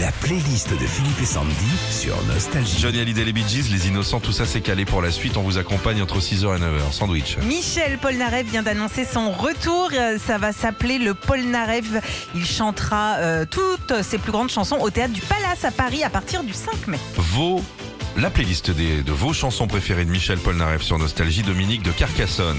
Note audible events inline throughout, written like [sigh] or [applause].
La playlist de Philippe et Sandy sur Nostalgie. Johnny Hallyday, les Bee Gees, les innocents, tout ça c'est calé pour la suite. On vous accompagne entre 6h et 9h. Sandwich. Michel Polnareff vient d'annoncer son retour. Euh, Ça va s'appeler le Polnareff. Il chantera euh, toutes ses plus grandes chansons au théâtre du Palace à Paris à partir du 5 mai. Vos. La playlist des- de vos chansons préférées de Michel Polnareff sur Nostalgie, Dominique de Carcassonne.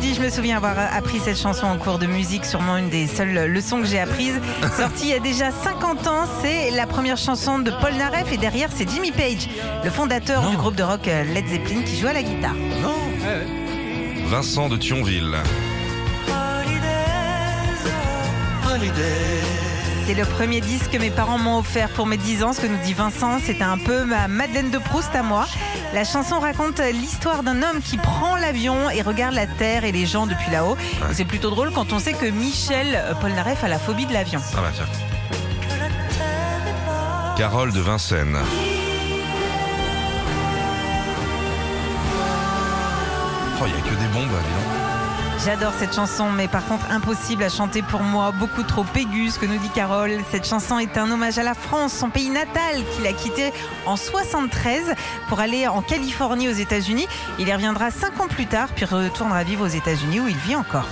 Dit Je me souviens avoir appris cette chanson en cours de musique, sûrement une des seules leçons que j'ai apprises. [laughs] Sortie il y a déjà 50 ans, c'est la première chanson de Polnareff et derrière c'est Jimmy Page, le fondateur du groupe de rock euh, Led Zeppelin qui joue à la guitare. Vincent de Thionville. C'est le premier disque que mes parents m'ont offert pour mes 10 ans, ce que nous dit Vincent. C'était un peu ma Madeleine de Proust à moi. La chanson raconte l'histoire d'un homme qui prend l'avion et regarde la terre et les gens depuis là-haut. C'est plutôt drôle quand on sait que Michel Polnareff a la phobie de l'avion. Ah bah tiens. Carole de Vincennes. Oh, il n'y a que des bombes, donc. J'adore cette chanson, mais par contre impossible à chanter pour moi, beaucoup trop aiguë, ce que nous dit Carole. Cette chanson est un hommage à la France, son pays natal, qu'il a quitté en 73 pour aller en Californie aux États-Unis. Il y reviendra cinq ans plus tard, puis retournera vivre aux États-Unis où il vit encore.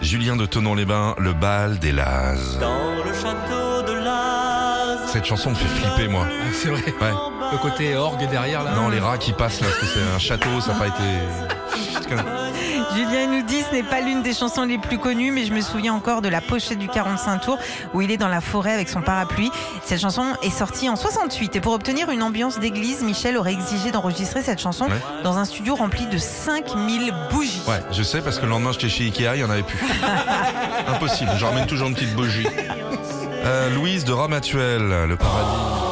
Julien de Tonon-les-Bains, le bal des Lazes. Dans le château de Laz. Cette chanson me fait flipper, moi. Ah, C'est vrai. Ouais. Le côté orgue derrière là. Non, les rats qui passent là, parce que c'est un château, ça n'a pas été. Julien nous dit ce n'est pas l'une des chansons les plus connues, mais je me souviens encore de la pochette du 45 tours où il est dans la forêt avec son parapluie. Cette chanson est sortie en 68 et pour obtenir une ambiance d'église, Michel aurait exigé d'enregistrer cette chanson Ouais. dans un studio rempli de 5000 bougies. Ouais, je sais, parce que le lendemain, j'étais chez Ikea, il n'y en avait plus. [laughs] Impossible, je ramène toujours une petite bougie. Euh, Louise de Ramatuel, le paradis.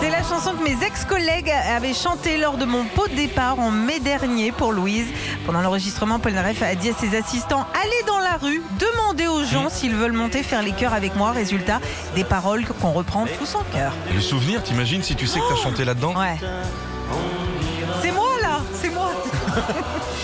C'est la chanson que mes ex-collègues avaient chantée lors de mon pot de départ en mai dernier pour Louise. Pendant l'enregistrement, Paul Naref a dit à ses assistants Allez dans la rue, demandez aux gens s'ils veulent monter faire les chœurs avec moi. Résultat, des paroles qu'on reprend tous en chœur. Le souvenir, t'imagines si tu sais que t'as chanté là-dedans? Ouais. C'est moi là, c'est moi. [laughs]